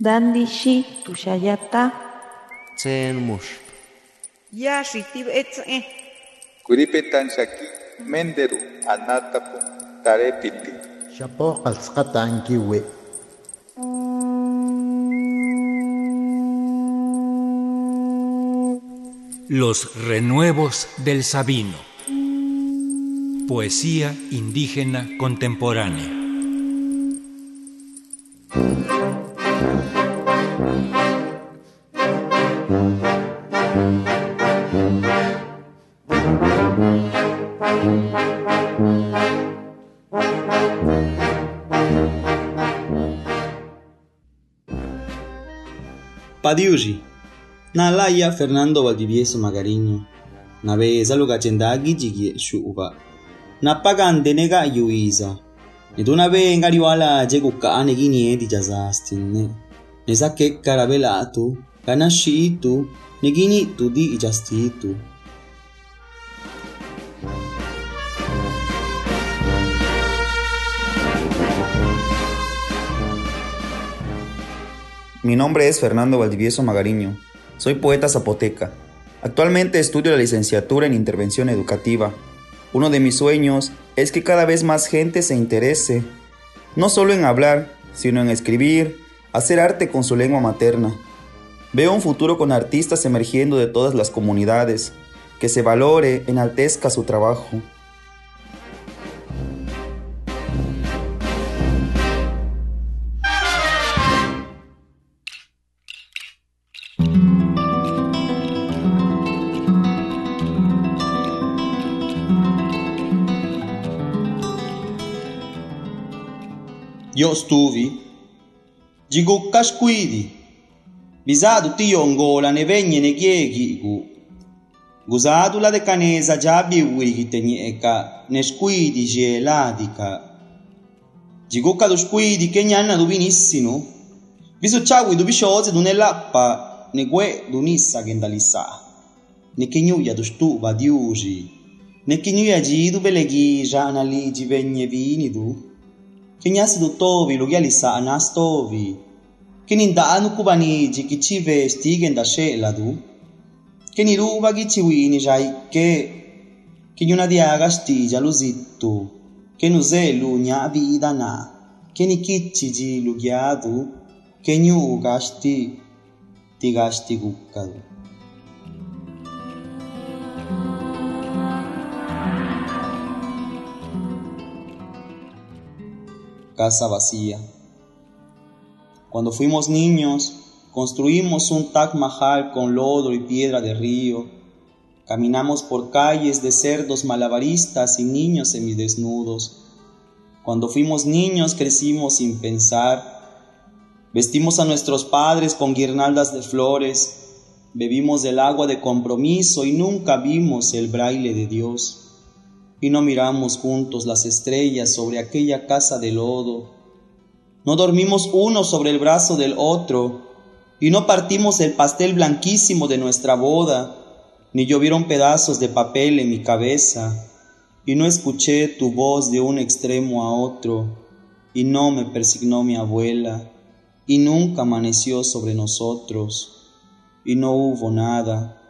Dandishi tushayata. Tsen mush. Yashi tibetze. Kuripetan shaki menderu anatapu tarepiti. Shapo qalsqatankiwi. Los renuevos del Sabino. Poesía indígena contemporánea. Padiushi. Nalaya Fernando Valdivieso Magarino. Nave saluga chenda gijigie shuba. Napagande nega yuisa. Nedunave ngariwala jekuka anegini edi jazastinne. Nesake karabelatu. Kanashitu. Negini tu tudi ijastitu. Mi nombre es Fernando Valdivieso Magariño. Soy poeta zapoteca. Actualmente estudio la licenciatura en intervención educativa. Uno de mis sueños es que cada vez más gente se interese, no solo en hablar, sino en escribir, hacer arte con su lengua materna. Veo un futuro con artistas emergiendo de todas las comunidades, que se valore, enaltezca su trabajo. Io stuvi, giugucca squidi, visadu ti ongola ne vengne negiegu, gusadu la yostuvi jigukkashkuidi bizadu tiyongola nebenye nekiyekiku guzadula de caneza jabiwigite ñe'eka nexkuidi yeeladika jiguka duxkuidi keñana duvinissinu visuchawi duvixoze dunelapa negue dunissa kendalisa nekiñuya duxtu'va diuxi nekiñuya yidu belegiya analiji venye vinidu kinyasi lutovi lukialisa anasi tovi. Kini ndaa nukuvaniji kicive citike nda xela du. Kini luva kiciwini ja ike kinyuna diaka citija luzitu. Kinu zelu nya vida na kini kiciji lukia du. Kenyuka citi tiga citikuka du. Casa vacía. Cuando fuimos niños, construimos un Taj Mahal con lodo y piedra de río. Caminamos por calles de cerdos malabaristas y niños semidesnudos. Cuando fuimos niños crecimos sin pensar. Vestimos a nuestros padres con guirnaldas de flores. Bebimos del agua de compromiso y nunca vimos el braille de Dios y no miramos juntos las estrellas sobre aquella casa de lodo. No dormimos uno sobre el brazo del otro y no partimos el pastel blanquísimo de nuestra boda, ni llovieron pedazos de papel en mi cabeza y no escuché tu voz de un extremo a otro y no me persignó mi abuela y nunca amaneció sobre nosotros y no hubo nada,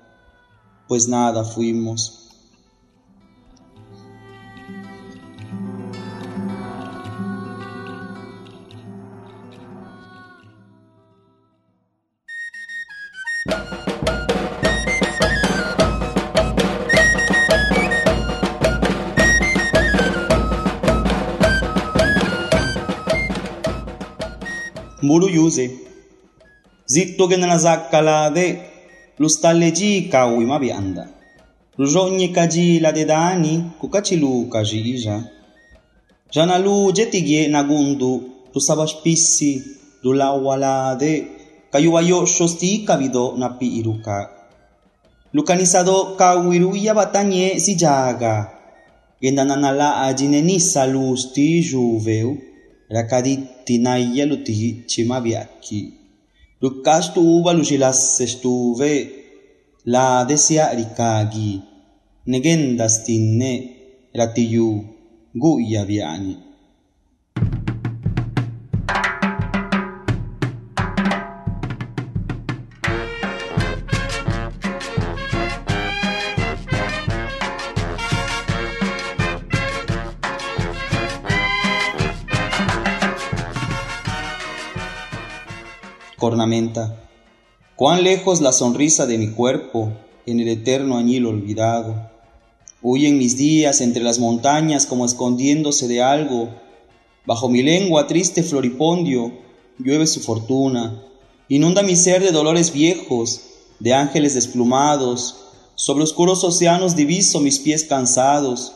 pues nada fuimos. mbulu yuze. Zitokendela zakalave lustaleci kawi mabianda lujonyekacila dedani kukaciluka jilija jana lujetigie na gundu tusavapisi dulawalade kayuvayosho siikavido napi iluka lukanisado kawi luiya vatanye sijaga. Kendananala'a cinenisa lusti juveu rakaditti naia luti chima viaki. Lukas tuva lucilas estuve la desia rikagi. Negendas tinne ratiyu guya cornamenta. Cuán lejos la sonrisa de mi cuerpo en el eterno añil olvidado. Huyen mis días entre las montañas como escondiéndose de algo. Bajo mi lengua triste floripondio llueve su fortuna. Inunda mi ser de dolores viejos, de ángeles desplumados. Sobre oscuros océanos diviso mis pies cansados.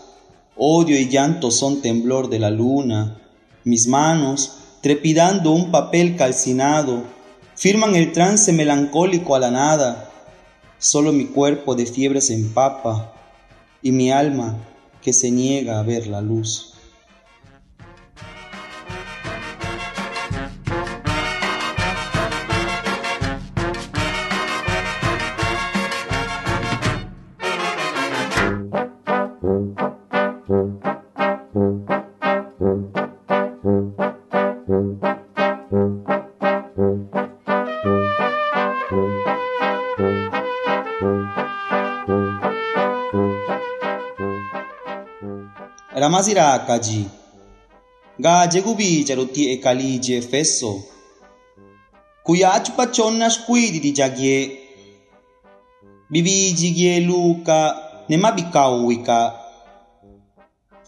Odio y llanto son temblor de la luna. Mis manos, trepidando un papel calcinado, firman el trance melancólico a la nada. Solo mi cuerpo de fiebre se empapa y mi alma que se niega a ver la luz. Ramazira kaji. Ga jegubi charuti e kali je fesso. Kuyachupa chonas kuidi di jagie. Bibi jigie luca nema bikawika.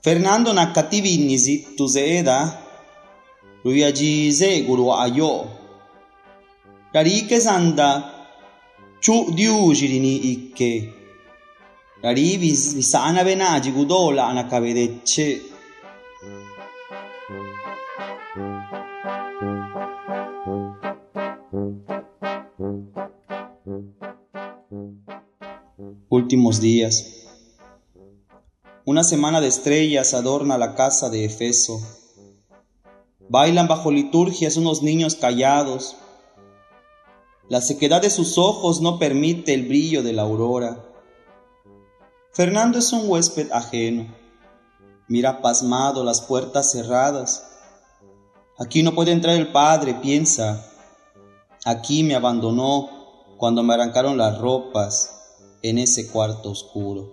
Fernando nakativi nizit tuzeeda. Ruyaji ze guru ayo. Karike sanda. Chu diujirini ikke. Visana gudola. Últimos días. Una semana de estrellas adorna la casa de Efeso. Bailan bajo liturgias unos niños callados. La sequedad de sus ojos no permite el brillo de la aurora. Fernando es un huésped ajeno. Mira pasmado las puertas cerradas. Aquí no puede entrar el padre, piensa. Aquí me abandonó cuando me arrancaron las ropas en ese cuarto oscuro.